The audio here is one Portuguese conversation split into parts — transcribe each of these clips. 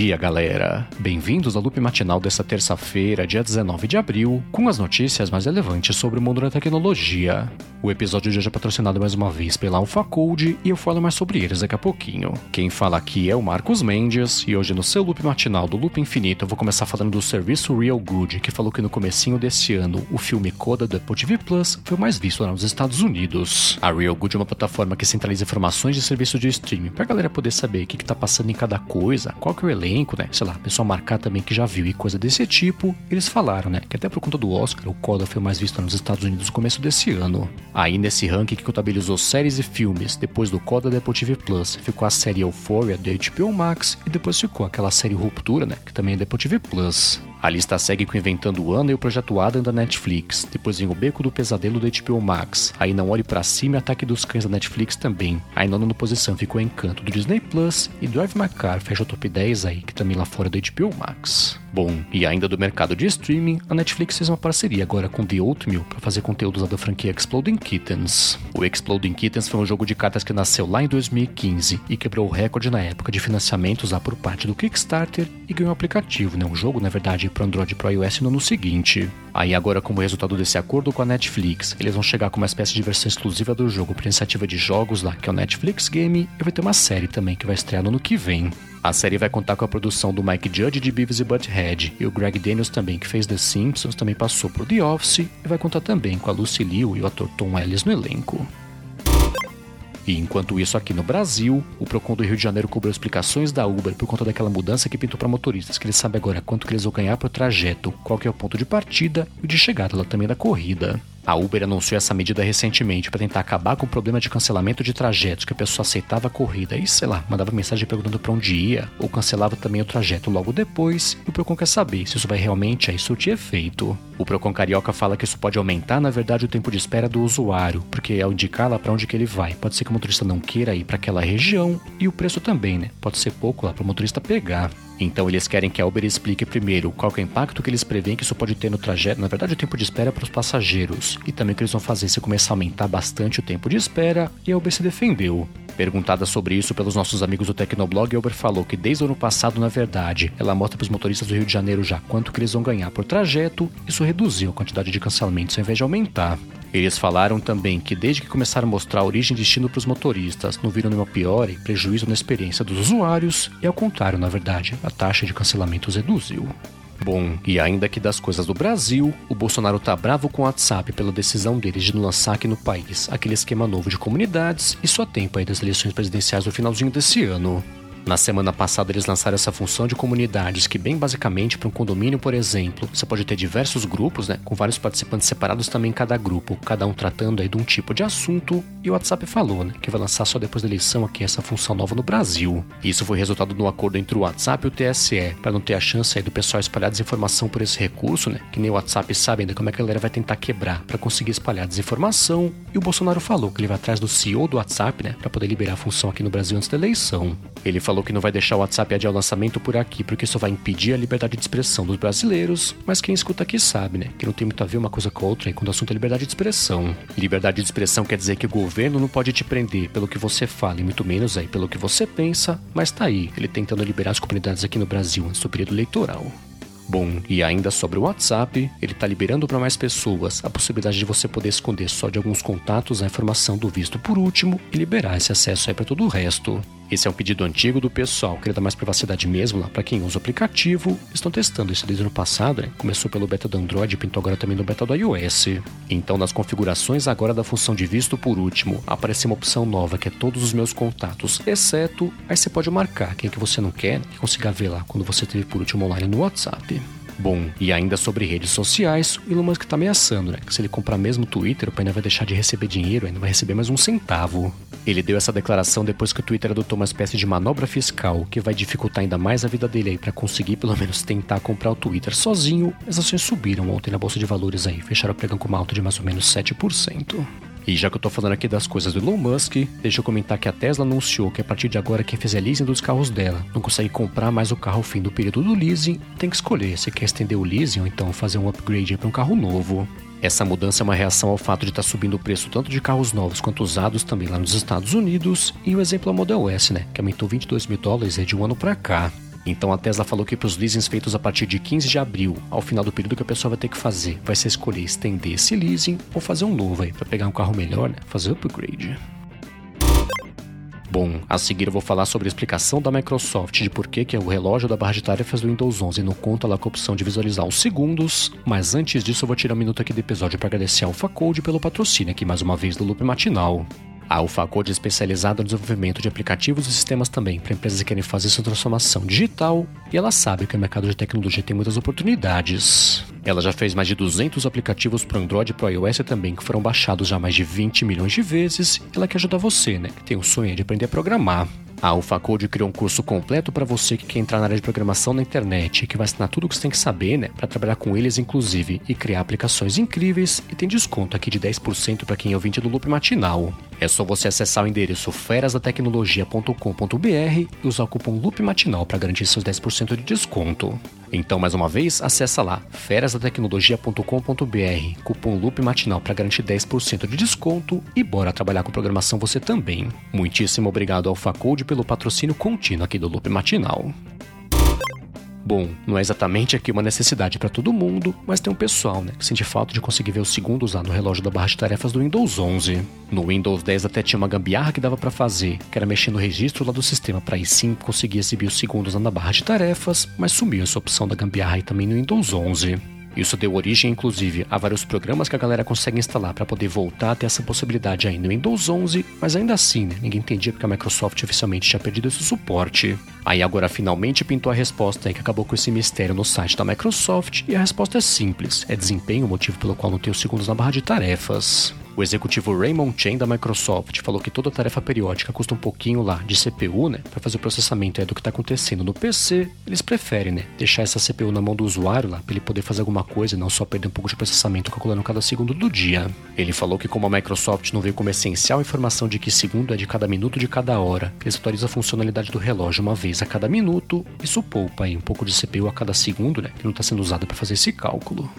dia, galera! Bem-vindos ao loop matinal desta terça-feira, dia 19 de abril, com as notícias mais relevantes sobre o mundo da tecnologia. O episódio de hoje é patrocinado mais uma vez pela AlphaCode e eu falo mais sobre eles daqui a pouquinho. Quem fala aqui é o Marcos Mendes e hoje no seu loop matinal do Loop Infinito eu vou começar falando do serviço Real Good, que falou que no comecinho desse ano o filme Coda do Apple TV Plus foi o mais visto nos Estados Unidos. A Real Good é uma plataforma que centraliza informações de serviço de streaming pra galera poder saber o que, que tá passando em cada coisa, qual que é o elenco, né? Sei lá, pessoal marcar também que já viu e coisa desse tipo. Eles falaram, né? Que até por conta do Oscar, o Coda foi mais visto nos Estados Unidos no começo desse ano. Aí nesse ranking que contabilizou séries e filmes, depois do Coda da Apple TV Plus, ficou a série Euphoria da HBO Max e depois ficou aquela série Ruptura, né? Que também é da Apple TV Plus. A lista segue com Inventando Ana e o Projeto Adam da Netflix. Depois vem O Beco do Pesadelo da HBO Max. Aí Não Olhe para Cima e Ataque dos Cães da Netflix também. Aí na nona posição ficou Encanto do Disney Plus e Drive My Car fecha o top 10 aí, que também lá fora da HBO Max. Bom, e ainda do mercado de streaming, a Netflix fez uma parceria agora com The Oatmeal para fazer conteúdos da franquia Exploding Kittens. O Exploding Kittens foi um jogo de cartas que nasceu lá em 2015 e quebrou o recorde na época de financiamentos lá por parte do Kickstarter e ganhou um aplicativo, né? Um jogo, na verdade, para Android e para iOS no ano seguinte. Aí agora, como resultado desse acordo com a Netflix, eles vão chegar com uma espécie de versão exclusiva do jogo para iniciativa de jogos lá, que é o Netflix Game, e vai ter uma série também que vai estrear no ano que vem. A série vai contar com a produção do Mike Judge de Beavis e Butthead e o Greg Daniels também, que fez The Simpsons, também passou por The Office e vai contar também com a Lucy Liu e o ator Tom Ellis no elenco. E enquanto isso, aqui no Brasil, o Procon do Rio de Janeiro cobrou explicações da Uber por conta daquela mudança que pintou para motoristas, que eles sabem agora quanto que eles vão ganhar por trajeto, qual que é o ponto de partida e de chegada lá também da corrida. A Uber anunciou essa medida recentemente para tentar acabar com o problema de cancelamento de trajetos, que a pessoa aceitava a corrida e, sei lá, mandava mensagem perguntando para onde ia, ou cancelava também o trajeto logo depois, e o Procon quer saber se isso vai realmente aí surtir efeito. O Procon Carioca fala que isso pode aumentar, na verdade, o tempo de espera do usuário, porque ao indicar lá para onde que ele vai, pode ser que o motorista não queira ir para aquela região, e o preço também, né? Pode ser pouco lá para o motorista pegar. Então eles querem que a Uber explique primeiro qual é o impacto que eles preveem que isso pode ter no trajeto, na verdade o tempo de espera para os passageiros, e também o que eles vão fazer se começar a aumentar bastante o tempo de espera, e a Uber se defendeu. Perguntada sobre isso pelos nossos amigos do Tecnoblog, a Uber falou que desde o ano passado, na verdade, ela mostra para os motoristas do Rio de Janeiro já quanto que eles vão ganhar por trajeto, isso reduziu a quantidade de cancelamentos ao invés de aumentar. Eles falaram também que desde que começaram a mostrar a origem e destino para os motoristas, não viram nenhuma piora e prejuízo na experiência dos usuários, e ao contrário, na verdade, a taxa de cancelamentos reduziu. Bom, e ainda que das coisas do Brasil, o Bolsonaro tá bravo com o WhatsApp pela decisão deles de não lançar aqui no país aquele esquema novo de comunidades e só tempo aí das eleições presidenciais no finalzinho desse ano. Na semana passada, eles lançaram essa função de comunidades, que, bem basicamente, para um condomínio, por exemplo, você pode ter diversos grupos, né, com vários participantes separados também em cada grupo, cada um tratando aí de um tipo de assunto. E o WhatsApp falou, né, que vai lançar só depois da eleição aqui essa função nova no Brasil. Isso foi resultado de um acordo entre o WhatsApp e o TSE, para não ter a chance aí do pessoal espalhar desinformação por esse recurso, né, que nem o WhatsApp sabe ainda como é que a galera vai tentar quebrar para conseguir espalhar desinformação. E o Bolsonaro falou que ele vai atrás do CEO do WhatsApp, né, para poder liberar a função aqui no Brasil antes da eleição. Ele falou que não vai deixar o WhatsApp adiar o lançamento por aqui, porque isso vai impedir a liberdade de expressão dos brasileiros, mas quem escuta aqui sabe, né? Que não tem muito a ver uma coisa com a outra aí quando o assunto é liberdade de expressão. Liberdade de expressão quer dizer que o governo não pode te prender pelo que você fala e muito menos aí pelo que você pensa, mas tá aí, ele tentando liberar as comunidades aqui no Brasil antes do período eleitoral. Bom, e ainda sobre o WhatsApp, ele está liberando para mais pessoas a possibilidade de você poder esconder só de alguns contatos a informação do visto por último e liberar esse acesso aí para todo o resto. Esse é um pedido antigo do pessoal, queria dar mais privacidade mesmo lá para quem usa o aplicativo. Estão testando isso desde o ano passado, né? Começou pelo beta do Android e pintou agora também no beta do iOS. Então, nas configurações agora da função de visto por último, aparece uma opção nova que é todos os meus contatos, exceto, aí você pode marcar quem que você não quer que consiga ver lá quando você teve por último online no WhatsApp. Bom, e ainda sobre redes sociais, o Elon Musk tá ameaçando, né? Que se ele comprar mesmo o Twitter, o painel vai deixar de receber dinheiro não vai receber mais um centavo. Ele deu essa declaração depois que o Twitter adotou uma espécie de manobra fiscal que vai dificultar ainda mais a vida dele aí para conseguir pelo menos tentar comprar o Twitter sozinho. As ações subiram ontem na bolsa de valores aí, fecharam pregando com uma alta de mais ou menos 7%. E já que eu tô falando aqui das coisas do Elon Musk, deixa eu comentar que a Tesla anunciou que a partir de agora quem fizer leasing dos carros dela não consegue comprar mais o carro ao fim do período do leasing, tem que escolher se quer estender o leasing ou então fazer um upgrade para um carro novo. Essa mudança é uma reação ao fato de estar tá subindo o preço tanto de carros novos quanto usados também lá nos Estados Unidos, e o exemplo é o Model S, né, que aumentou 22 mil dólares de um ano para cá. Então a Tesla falou que para os leasings feitos a partir de 15 de abril, ao final do período que a pessoa vai ter que fazer, vai ser escolher estender esse leasing ou fazer um novo aí para pegar um carro melhor, né? Fazer upgrade. Bom, a seguir eu vou falar sobre a explicação da Microsoft de por que, que o relógio da barra de tarefas do Windows 11 não conta lá com a opção de visualizar os segundos, mas antes disso eu vou tirar um minuto aqui do episódio para agradecer ao Facode pelo patrocínio aqui mais uma vez do Loop Matinal. A AlphaCode é especializada no desenvolvimento de aplicativos e sistemas também para empresas que querem fazer sua transformação digital e ela sabe que o mercado de tecnologia tem muitas oportunidades. Ela já fez mais de 200 aplicativos para Android e para iOS também que foram baixados já mais de 20 milhões de vezes ela quer ajudar você, né, que tem o sonho de aprender a programar. A AlphaCode criou um curso completo para você que quer entrar na área de programação na internet, que vai ensinar tudo o que você tem que saber, né, para trabalhar com eles inclusive e criar aplicações incríveis e tem desconto aqui de 10% para quem é ouvinte do Loop Matinal. É só você acessar o endereço ferasdatecnologia.com.br e usar o cupom Loop Matinal para garantir seus 10% de desconto. Então, mais uma vez, acessa lá ferasdatecnologia.com.br, cupom Loop Matinal para garantir 10% de desconto e bora trabalhar com programação você também. Muitíssimo obrigado ao Facode pelo patrocínio contínuo aqui do Loop Matinal. Bom, não é exatamente aqui uma necessidade para todo mundo, mas tem um pessoal, né, que sente falta de conseguir ver os segundos lá no relógio da barra de tarefas do Windows 11. No Windows 10 até tinha uma gambiarra que dava para fazer, que era mexer no registro lá do sistema para aí sim conseguir exibir os segundos lá na barra de tarefas, mas sumiu essa opção da gambiarra aí também no Windows 11. Isso deu origem, inclusive, a vários programas que a galera consegue instalar para poder voltar a ter essa possibilidade aí no Windows 11, mas ainda assim, né, ninguém entendia porque a Microsoft oficialmente tinha perdido esse suporte. Aí agora finalmente pintou a resposta aí que acabou com esse mistério no site da Microsoft, e a resposta é simples: é desempenho o motivo pelo qual não tem os segundos na barra de tarefas. O executivo Raymond Chen da Microsoft falou que toda tarefa periódica custa um pouquinho lá de CPU, né, para fazer o processamento é do que está acontecendo no PC. Eles preferem, né, deixar essa CPU na mão do usuário lá para ele poder fazer alguma coisa e não só perder um pouco de processamento calculando cada segundo do dia. Ele falou que como a Microsoft não veio como essencial a informação de que segundo é de cada minuto de cada hora, eles atualizam a funcionalidade do relógio uma vez a cada minuto, isso poupa aí um pouco de CPU a cada segundo, né, que não está sendo usado para fazer esse cálculo.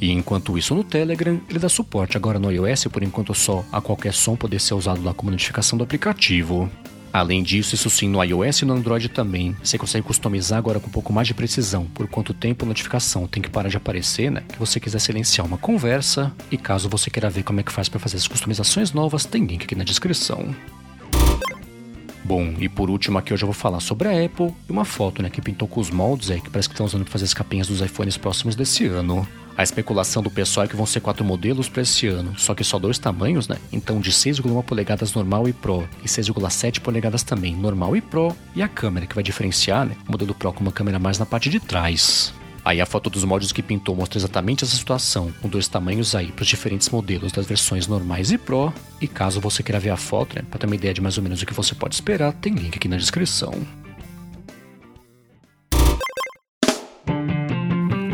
E enquanto isso no Telegram, ele dá suporte agora no iOS, por enquanto só, a qualquer som poder ser usado lá como notificação do aplicativo. Além disso, isso sim no iOS e no Android também. Você consegue customizar agora com um pouco mais de precisão por quanto tempo a notificação tem que parar de aparecer, né? Que você quiser silenciar uma conversa. E caso você queira ver como é que faz para fazer as customizações novas, tem link aqui na descrição. Bom, e por último aqui hoje eu vou falar sobre a Apple e uma foto, né, que pintou com os moldes aí que parece que estão usando para fazer as capinhas dos iPhones próximos desse ano. A especulação do pessoal é que vão ser quatro modelos para esse ano, só que só dois tamanhos, né? Então de 6,1 polegadas normal e Pro e 6,7 polegadas também normal e Pro, e a câmera que vai diferenciar, né? O modelo Pro com uma câmera mais na parte de trás. Aí a foto dos moldes que pintou mostra exatamente essa situação, com dois tamanhos aí para os diferentes modelos das versões normais e Pro. E caso você queira ver a foto, né, para ter uma ideia de mais ou menos o que você pode esperar, tem link aqui na descrição.